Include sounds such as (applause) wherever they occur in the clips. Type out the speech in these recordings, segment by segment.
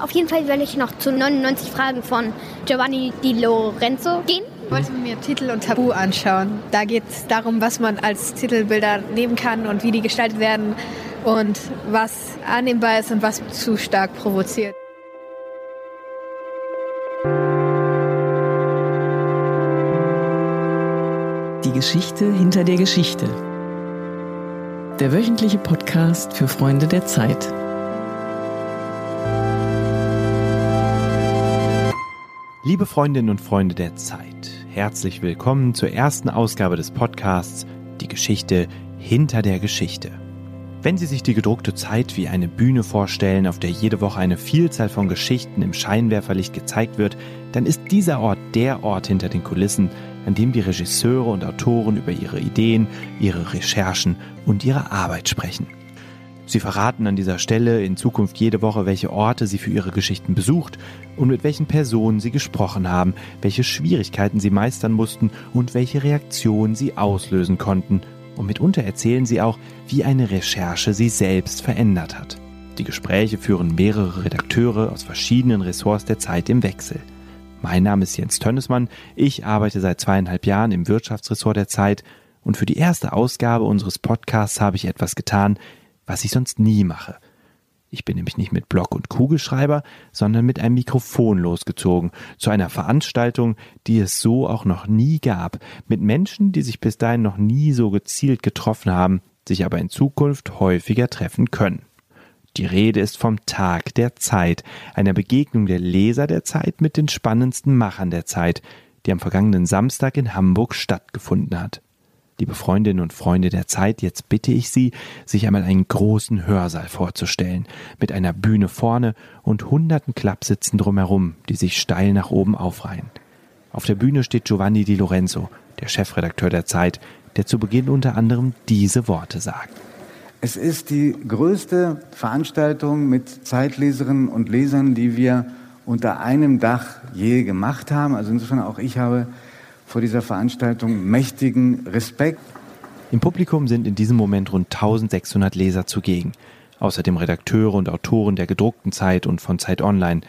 Auf jeden Fall will ich noch zu 99 Fragen von Giovanni Di Lorenzo gehen. Ich wollte mir Titel und Tabu anschauen. Da geht es darum, was man als Titelbilder nehmen kann und wie die gestaltet werden und was annehmbar ist und was zu stark provoziert. Die Geschichte hinter der Geschichte. Der wöchentliche Podcast für Freunde der Zeit. Liebe Freundinnen und Freunde der Zeit, herzlich willkommen zur ersten Ausgabe des Podcasts Die Geschichte hinter der Geschichte. Wenn Sie sich die gedruckte Zeit wie eine Bühne vorstellen, auf der jede Woche eine Vielzahl von Geschichten im Scheinwerferlicht gezeigt wird, dann ist dieser Ort der Ort hinter den Kulissen, an dem die Regisseure und Autoren über ihre Ideen, ihre Recherchen und ihre Arbeit sprechen. Sie verraten an dieser Stelle in Zukunft jede Woche, welche Orte Sie für Ihre Geschichten besucht und mit welchen Personen Sie gesprochen haben, welche Schwierigkeiten Sie meistern mussten und welche Reaktionen Sie auslösen konnten. Und mitunter erzählen Sie auch, wie eine Recherche Sie selbst verändert hat. Die Gespräche führen mehrere Redakteure aus verschiedenen Ressorts der Zeit im Wechsel. Mein Name ist Jens Tönnesmann, ich arbeite seit zweieinhalb Jahren im Wirtschaftsressort der Zeit und für die erste Ausgabe unseres Podcasts habe ich etwas getan, was ich sonst nie mache. Ich bin nämlich nicht mit Block und Kugelschreiber, sondern mit einem Mikrofon losgezogen zu einer Veranstaltung, die es so auch noch nie gab, mit Menschen, die sich bis dahin noch nie so gezielt getroffen haben, sich aber in Zukunft häufiger treffen können. Die Rede ist vom Tag der Zeit, einer Begegnung der Leser der Zeit mit den spannendsten Machern der Zeit, die am vergangenen Samstag in Hamburg stattgefunden hat. Liebe Freundinnen und Freunde der Zeit, jetzt bitte ich Sie, sich einmal einen großen Hörsaal vorzustellen, mit einer Bühne vorne und hunderten Klappsitzen drumherum, die sich steil nach oben aufreihen. Auf der Bühne steht Giovanni Di Lorenzo, der Chefredakteur der Zeit, der zu Beginn unter anderem diese Worte sagt. Es ist die größte Veranstaltung mit Zeitleserinnen und Lesern, die wir unter einem Dach je gemacht haben. Also insofern auch ich habe vor dieser Veranstaltung mächtigen Respekt. Im Publikum sind in diesem Moment rund 1600 Leser zugegen. Außerdem Redakteure und Autoren der gedruckten Zeit und von Zeit Online.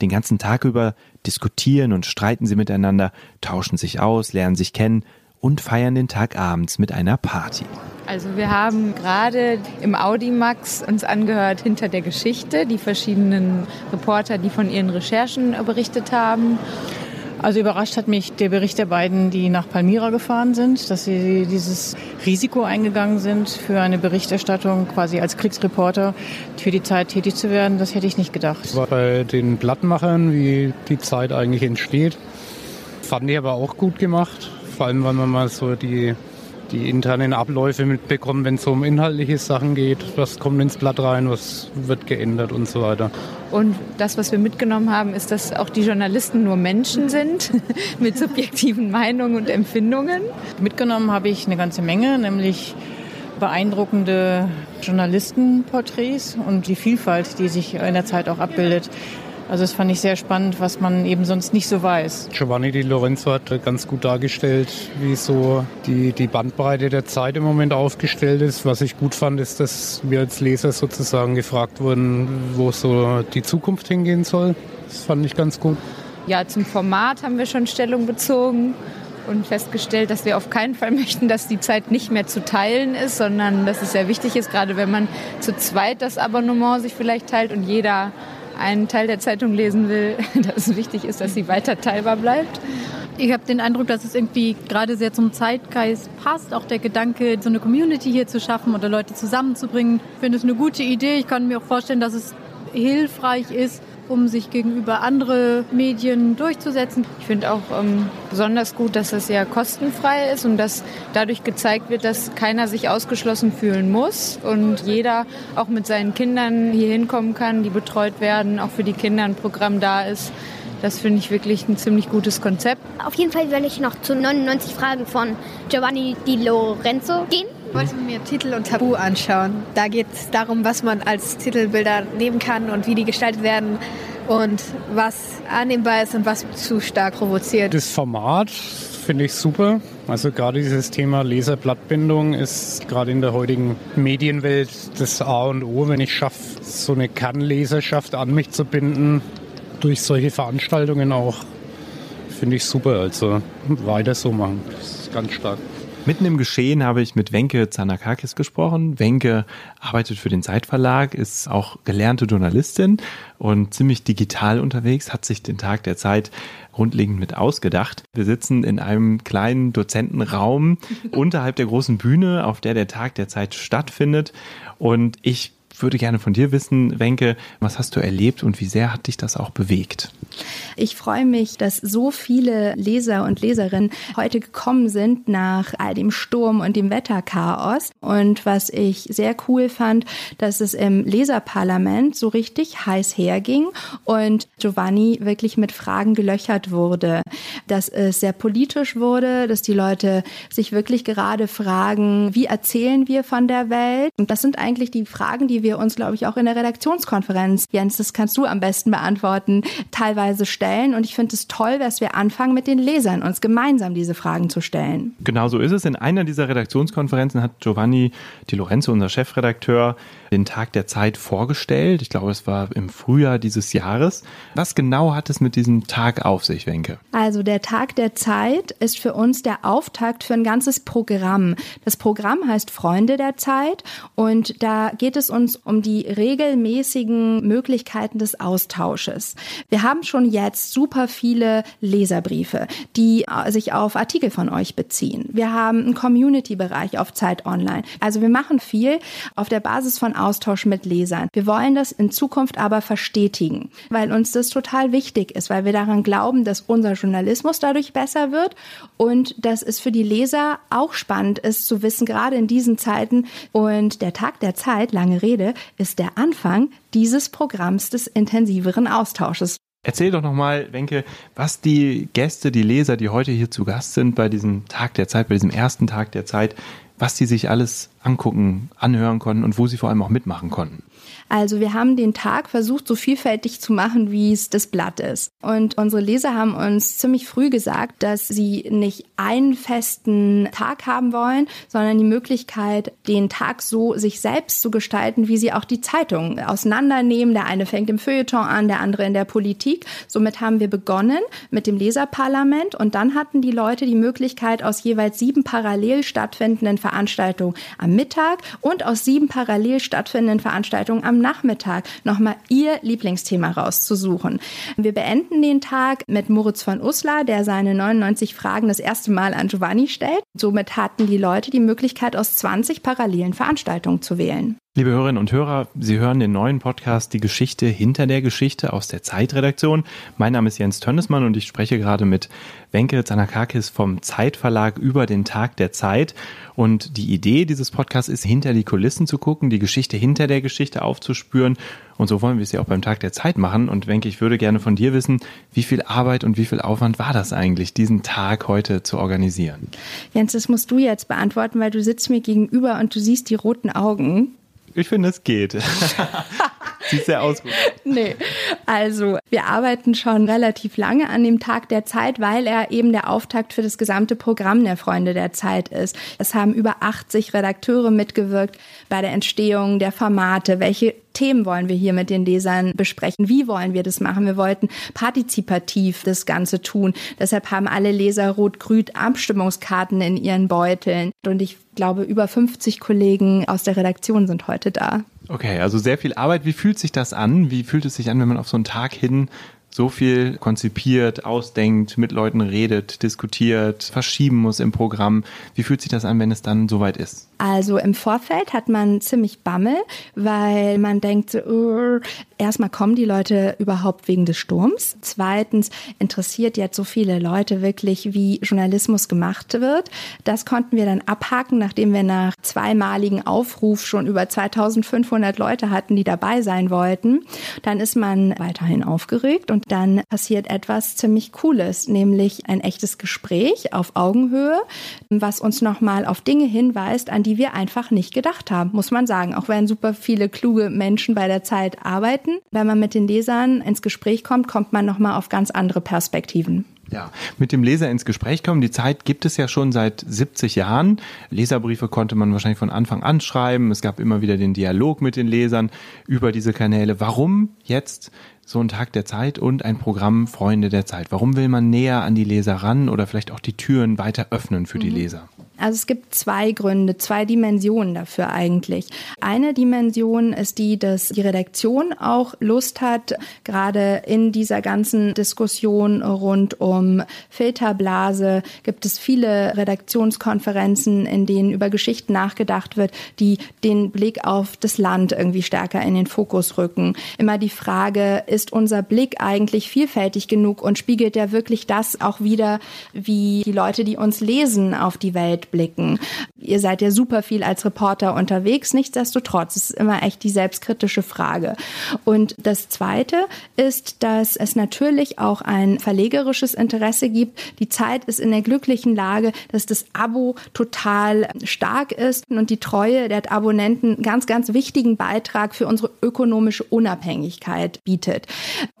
Den ganzen Tag über diskutieren und streiten sie miteinander, tauschen sich aus, lernen sich kennen und feiern den Tag abends mit einer Party. Also wir haben gerade im Audimax uns angehört hinter der Geschichte, die verschiedenen Reporter, die von ihren Recherchen berichtet haben. Also überrascht hat mich der Bericht der beiden, die nach Palmyra gefahren sind, dass sie dieses Risiko eingegangen sind, für eine Berichterstattung quasi als Kriegsreporter für die Zeit tätig zu werden. Das hätte ich nicht gedacht. Bei den Blattmachern, wie die Zeit eigentlich entsteht, fand ich aber auch gut gemacht. Vor allem, wenn man mal so die die internen Abläufe mitbekommen, wenn es um inhaltliche Sachen geht. Was kommt ins Blatt rein, was wird geändert und so weiter. Und das, was wir mitgenommen haben, ist, dass auch die Journalisten nur Menschen sind (laughs) mit subjektiven Meinungen und Empfindungen. Mitgenommen habe ich eine ganze Menge, nämlich beeindruckende Journalistenporträts und die Vielfalt, die sich in der Zeit auch abbildet. Also das fand ich sehr spannend, was man eben sonst nicht so weiß. Giovanni Di Lorenzo hat ganz gut dargestellt, wie so die, die Bandbreite der Zeit im Moment aufgestellt ist. Was ich gut fand, ist, dass wir als Leser sozusagen gefragt wurden, wo so die Zukunft hingehen soll. Das fand ich ganz gut. Ja, zum Format haben wir schon Stellung bezogen und festgestellt, dass wir auf keinen Fall möchten, dass die Zeit nicht mehr zu teilen ist, sondern dass es sehr wichtig ist, gerade wenn man zu zweit das Abonnement sich vielleicht teilt und jeder einen Teil der Zeitung lesen will, (laughs) dass es wichtig ist, dass sie weiter teilbar bleibt. Ich habe den Eindruck, dass es irgendwie gerade sehr zum Zeitgeist passt, auch der Gedanke, so eine Community hier zu schaffen oder Leute zusammenzubringen. Ich finde es eine gute Idee. Ich kann mir auch vorstellen, dass es hilfreich ist, um sich gegenüber andere Medien durchzusetzen. Ich finde auch ähm, besonders gut, dass es ja kostenfrei ist und dass dadurch gezeigt wird, dass keiner sich ausgeschlossen fühlen muss und jeder auch mit seinen Kindern hier hinkommen kann, die betreut werden, auch für die Kinder ein Programm da ist. Das finde ich wirklich ein ziemlich gutes Konzept. Auf jeden Fall will ich noch zu 99 Fragen von Giovanni Di Lorenzo gehen. Ich wollte mir Titel und Tabu anschauen. Da geht es darum, was man als Titelbilder nehmen kann und wie die gestaltet werden und was annehmbar ist und was zu stark provoziert. Das Format finde ich super. Also gerade dieses Thema Leserblattbindung ist gerade in der heutigen Medienwelt das A und O. Wenn ich schaffe, so eine Kernleserschaft an mich zu binden, durch solche Veranstaltungen auch, finde ich super. Also weiter so machen. Das ist ganz stark. Mitten im Geschehen habe ich mit Wenke Zanakakis gesprochen. Wenke arbeitet für den Zeitverlag, ist auch gelernte Journalistin und ziemlich digital unterwegs, hat sich den Tag der Zeit grundlegend mit ausgedacht. Wir sitzen in einem kleinen Dozentenraum (laughs) unterhalb der großen Bühne, auf der der Tag der Zeit stattfindet. Und ich würde gerne von dir wissen, Wenke, was hast du erlebt und wie sehr hat dich das auch bewegt? Ich freue mich, dass so viele Leser und Leserinnen heute gekommen sind nach all dem Sturm und dem Wetterchaos. Und was ich sehr cool fand, dass es im Leserparlament so richtig heiß herging und Giovanni wirklich mit Fragen gelöchert wurde. Dass es sehr politisch wurde, dass die Leute sich wirklich gerade fragen, wie erzählen wir von der Welt? Und das sind eigentlich die Fragen, die wir uns, glaube ich, auch in der Redaktionskonferenz, Jens, das kannst du am besten beantworten, teilweise stellen. Und ich finde es toll, dass wir anfangen, mit den Lesern uns gemeinsam diese Fragen zu stellen. Genau so ist es. In einer dieser Redaktionskonferenzen hat Giovanni Di Lorenzo, unser Chefredakteur, den Tag der Zeit vorgestellt. Ich glaube, es war im Frühjahr dieses Jahres. Was genau hat es mit diesem Tag auf sich, Wenke? Also der Tag der Zeit ist für uns der Auftakt für ein ganzes Programm. Das Programm heißt Freunde der Zeit und da geht es uns um die regelmäßigen Möglichkeiten des Austausches. Wir haben schon jetzt super viele Leserbriefe, die sich auf Artikel von euch beziehen. Wir haben einen Community-Bereich auf Zeit Online. Also wir machen viel auf der Basis von Austausch mit Lesern. Wir wollen das in Zukunft aber verstetigen, weil uns das total wichtig ist, weil wir daran glauben, dass unser Journalismus dadurch besser wird und dass es für die Leser auch spannend ist zu wissen, gerade in diesen Zeiten und der Tag der Zeit, lange Rede, ist der Anfang dieses Programms des intensiveren Austausches. Erzähl doch nochmal, Wenke, was die Gäste, die Leser, die heute hier zu Gast sind bei diesem Tag der Zeit, bei diesem ersten Tag der Zeit, was sie sich alles angucken, anhören konnten und wo sie vor allem auch mitmachen konnten. Also wir haben den Tag versucht, so vielfältig zu machen, wie es das Blatt ist. Und unsere Leser haben uns ziemlich früh gesagt, dass sie nicht einen festen Tag haben wollen, sondern die Möglichkeit, den Tag so sich selbst zu gestalten, wie sie auch die Zeitung auseinandernehmen. Der eine fängt im Feuilleton an, der andere in der Politik. Somit haben wir begonnen mit dem Leserparlament und dann hatten die Leute die Möglichkeit, aus jeweils sieben parallel stattfindenden Veranstaltungen am Mittag und aus sieben parallel stattfindenden Veranstaltungen am Nachmittag nochmal ihr Lieblingsthema rauszusuchen. Wir beenden den Tag mit Moritz von Uslar, der seine 99 Fragen das erste Mal an Giovanni stellt. Somit hatten die Leute die Möglichkeit, aus 20 parallelen Veranstaltungen zu wählen. Liebe Hörerinnen und Hörer, Sie hören den neuen Podcast Die Geschichte hinter der Geschichte aus der Zeitredaktion. Mein Name ist Jens Tönnesmann und ich spreche gerade mit Wenke Zanakakis vom Zeitverlag über den Tag der Zeit. Und die Idee dieses Podcasts ist, hinter die Kulissen zu gucken, die Geschichte hinter der Geschichte aufzuspüren. Und so wollen wir es ja auch beim Tag der Zeit machen. Und Wenke, ich würde gerne von dir wissen, wie viel Arbeit und wie viel Aufwand war das eigentlich, diesen Tag heute zu organisieren? Jens, das musst du jetzt beantworten, weil du sitzt mir gegenüber und du siehst die roten Augen. Ich finde, es geht. (laughs) Sehr aus. (laughs) Nee, also wir arbeiten schon relativ lange an dem Tag der Zeit, weil er eben der Auftakt für das gesamte Programm der Freunde der Zeit ist. Es haben über 80 Redakteure mitgewirkt bei der Entstehung der Formate, welche Themen wollen wir hier mit den Lesern besprechen? Wie wollen wir das machen? Wir wollten partizipativ das Ganze tun. Deshalb haben alle Leser rot-grün Abstimmungskarten in ihren Beuteln. Und ich glaube, über 50 Kollegen aus der Redaktion sind heute da. Okay, also sehr viel Arbeit. Wie fühlt sich das an? Wie fühlt es sich an, wenn man auf so einen Tag hin so viel konzipiert, ausdenkt, mit Leuten redet, diskutiert, verschieben muss im Programm. Wie fühlt sich das an, wenn es dann soweit ist? Also im Vorfeld hat man ziemlich Bammel, weil man denkt, uh, erstmal kommen die Leute überhaupt wegen des Sturms. Zweitens interessiert jetzt so viele Leute wirklich, wie Journalismus gemacht wird. Das konnten wir dann abhaken, nachdem wir nach zweimaligen Aufruf schon über 2500 Leute hatten, die dabei sein wollten. Dann ist man weiterhin aufgeregt und dann passiert etwas ziemlich Cooles, nämlich ein echtes Gespräch auf Augenhöhe, was uns nochmal auf Dinge hinweist, an die die wir einfach nicht gedacht haben, muss man sagen. Auch wenn super viele kluge Menschen bei der Zeit arbeiten, wenn man mit den Lesern ins Gespräch kommt, kommt man nochmal auf ganz andere Perspektiven. Ja, mit dem Leser ins Gespräch kommen. Die Zeit gibt es ja schon seit 70 Jahren. Leserbriefe konnte man wahrscheinlich von Anfang an schreiben. Es gab immer wieder den Dialog mit den Lesern über diese Kanäle. Warum jetzt so ein Tag der Zeit und ein Programm Freunde der Zeit? Warum will man näher an die Leser ran oder vielleicht auch die Türen weiter öffnen für die Leser? Also es gibt zwei Gründe, zwei Dimensionen dafür eigentlich. Eine Dimension ist die, dass die Redaktion auch Lust hat, gerade in dieser ganzen Diskussion rund um Filterblase gibt es viele Redaktionskonferenzen, in denen über Geschichten nachgedacht wird, die den Blick auf das Land irgendwie stärker in den Fokus rücken. Immer die Frage, ist unser Blick eigentlich vielfältig genug und spiegelt der wirklich das auch wieder, wie die Leute, die uns lesen, auf die Welt blicken. Ihr seid ja super viel als Reporter unterwegs, nichtsdestotrotz ist immer echt die selbstkritische Frage. Und das Zweite ist, dass es natürlich auch ein verlegerisches Interesse gibt. Die Zeit ist in der glücklichen Lage, dass das Abo total stark ist und die Treue der Abonnenten ganz, ganz wichtigen Beitrag für unsere ökonomische Unabhängigkeit bietet.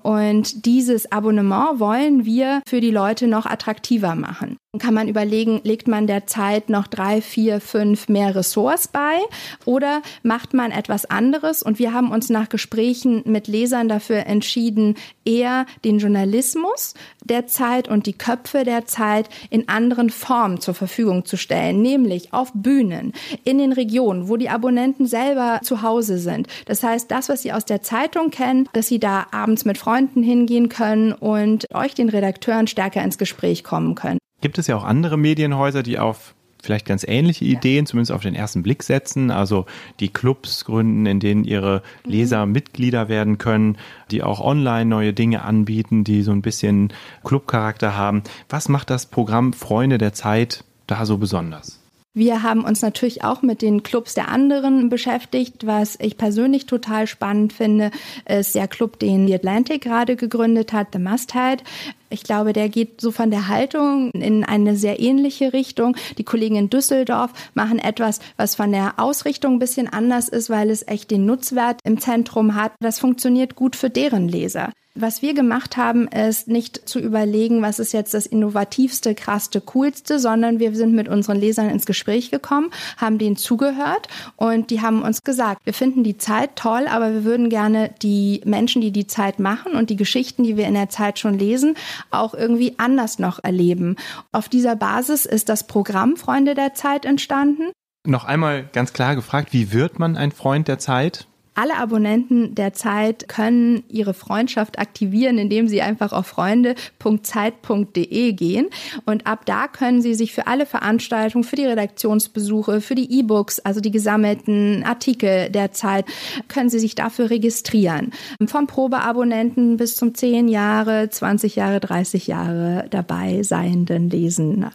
Und dieses Abonnement wollen wir für die Leute noch attraktiver machen. Kann man überlegen, legt man der Zeit noch drei, vier, fünf mehr Ressorts bei oder macht man etwas anderes? Und wir haben uns nach Gesprächen mit Lesern dafür entschieden, eher den Journalismus der Zeit und die Köpfe der Zeit in anderen Formen zur Verfügung zu stellen, nämlich auf Bühnen, in den Regionen, wo die Abonnenten selber zu Hause sind. Das heißt, das, was sie aus der Zeitung kennen, dass sie da abends mit Freunden hingehen können und euch den Redakteuren stärker ins Gespräch kommen können. Gibt es ja auch andere Medienhäuser, die auf vielleicht ganz ähnliche Ideen, zumindest auf den ersten Blick setzen, also die Clubs gründen, in denen ihre Leser Mitglieder werden können, die auch online neue Dinge anbieten, die so ein bisschen Clubcharakter haben. Was macht das Programm Freunde der Zeit da so besonders? Wir haben uns natürlich auch mit den Clubs der anderen beschäftigt. Was ich persönlich total spannend finde, ist der Club, den die Atlantic gerade gegründet hat, The Masthead. Ich glaube, der geht so von der Haltung in eine sehr ähnliche Richtung. Die Kollegen in Düsseldorf machen etwas, was von der Ausrichtung ein bisschen anders ist, weil es echt den Nutzwert im Zentrum hat. Das funktioniert gut für deren Leser. Was wir gemacht haben, ist nicht zu überlegen, was ist jetzt das innovativste, krasste, coolste, sondern wir sind mit unseren Lesern ins Gespräch gekommen, haben denen zugehört und die haben uns gesagt, wir finden die Zeit toll, aber wir würden gerne die Menschen, die die Zeit machen und die Geschichten, die wir in der Zeit schon lesen, auch irgendwie anders noch erleben. Auf dieser Basis ist das Programm Freunde der Zeit entstanden. Noch einmal ganz klar gefragt, wie wird man ein Freund der Zeit? Alle Abonnenten der Zeit können ihre Freundschaft aktivieren, indem sie einfach auf freunde.zeit.de gehen. Und ab da können sie sich für alle Veranstaltungen, für die Redaktionsbesuche, für die E-Books, also die gesammelten Artikel der Zeit, können sie sich dafür registrieren. Vom Probeabonnenten bis zum 10 Jahre, 20 Jahre, 30 Jahre dabei seienden lesen.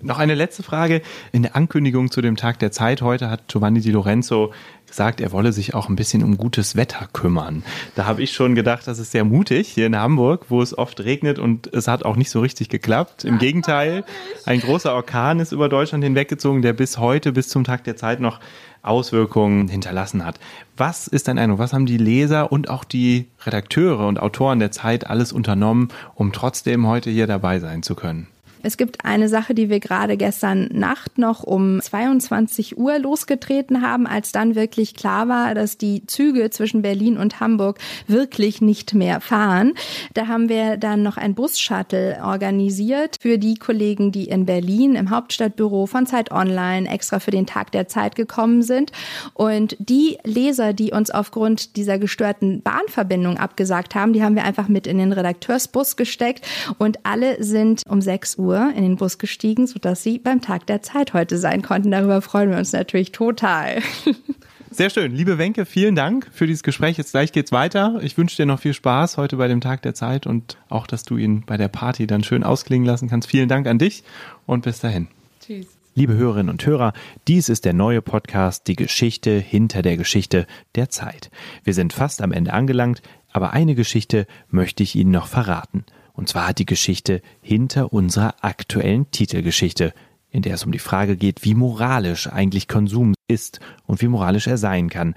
Noch eine letzte Frage. In der Ankündigung zu dem Tag der Zeit heute hat Giovanni Di Lorenzo gesagt, er wolle sich auch ein bisschen um gutes Wetter kümmern. Da habe ich schon gedacht, das ist sehr mutig hier in Hamburg, wo es oft regnet und es hat auch nicht so richtig geklappt. Im Gegenteil, ein großer Orkan ist über Deutschland hinweggezogen, der bis heute, bis zum Tag der Zeit noch Auswirkungen hinterlassen hat. Was ist dein Eindruck? Was haben die Leser und auch die Redakteure und Autoren der Zeit alles unternommen, um trotzdem heute hier dabei sein zu können? Es gibt eine Sache, die wir gerade gestern Nacht noch um 22 Uhr losgetreten haben, als dann wirklich klar war, dass die Züge zwischen Berlin und Hamburg wirklich nicht mehr fahren. Da haben wir dann noch ein Bus-Shuttle organisiert für die Kollegen, die in Berlin im Hauptstadtbüro von Zeit Online extra für den Tag der Zeit gekommen sind. Und die Leser, die uns aufgrund dieser gestörten Bahnverbindung abgesagt haben, die haben wir einfach mit in den Redakteursbus gesteckt und alle sind um 6 Uhr Uhr in den Bus gestiegen, sodass sie beim Tag der Zeit heute sein konnten. Darüber freuen wir uns natürlich total. (laughs) Sehr schön. Liebe Wenke, vielen Dank für dieses Gespräch. Jetzt gleich geht's weiter. Ich wünsche dir noch viel Spaß heute bei dem Tag der Zeit und auch, dass du ihn bei der Party dann schön ausklingen lassen kannst. Vielen Dank an dich und bis dahin. Tschüss. Liebe Hörerinnen und Hörer, dies ist der neue Podcast Die Geschichte hinter der Geschichte der Zeit. Wir sind fast am Ende angelangt, aber eine Geschichte möchte ich Ihnen noch verraten. Und zwar die Geschichte hinter unserer aktuellen Titelgeschichte, in der es um die Frage geht, wie moralisch eigentlich Konsum ist und wie moralisch er sein kann.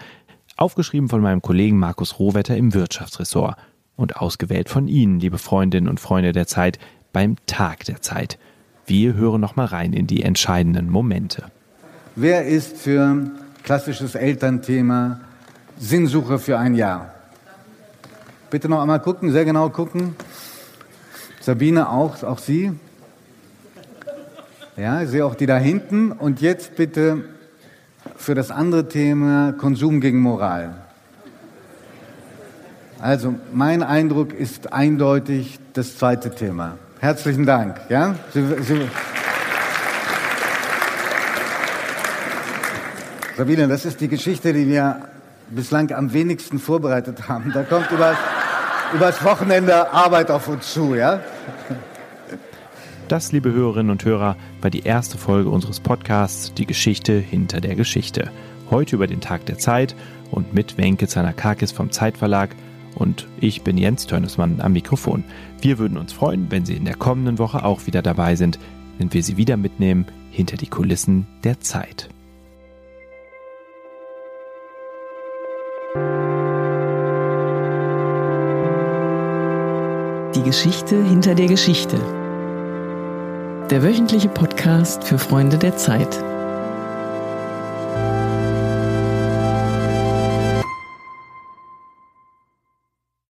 Aufgeschrieben von meinem Kollegen Markus Rohwetter im Wirtschaftsressort und ausgewählt von Ihnen, liebe Freundinnen und Freunde der Zeit, beim Tag der Zeit. Wir hören noch mal rein in die entscheidenden Momente. Wer ist für klassisches Elternthema Sinnsuche für ein Jahr? Bitte noch einmal gucken, sehr genau gucken. Sabine auch, auch Sie? Ja, ich sehe auch die da hinten. Und jetzt bitte für das andere Thema Konsum gegen Moral. Also mein Eindruck ist eindeutig das zweite Thema. Herzlichen Dank. Ja? Sie, Sie, Sabine, das ist die Geschichte, die wir bislang am wenigsten vorbereitet haben. Da kommt übers, übers Wochenende Arbeit auf uns zu, ja? Das, liebe Hörerinnen und Hörer, war die erste Folge unseres Podcasts Die Geschichte hinter der Geschichte. Heute über den Tag der Zeit und mit Wenke Zanakakis vom Zeitverlag und ich bin Jens Törnesmann am Mikrofon. Wir würden uns freuen, wenn Sie in der kommenden Woche auch wieder dabei sind, wenn wir Sie wieder mitnehmen hinter die Kulissen der Zeit. Die Geschichte hinter der Geschichte. Der wöchentliche Podcast für Freunde der Zeit.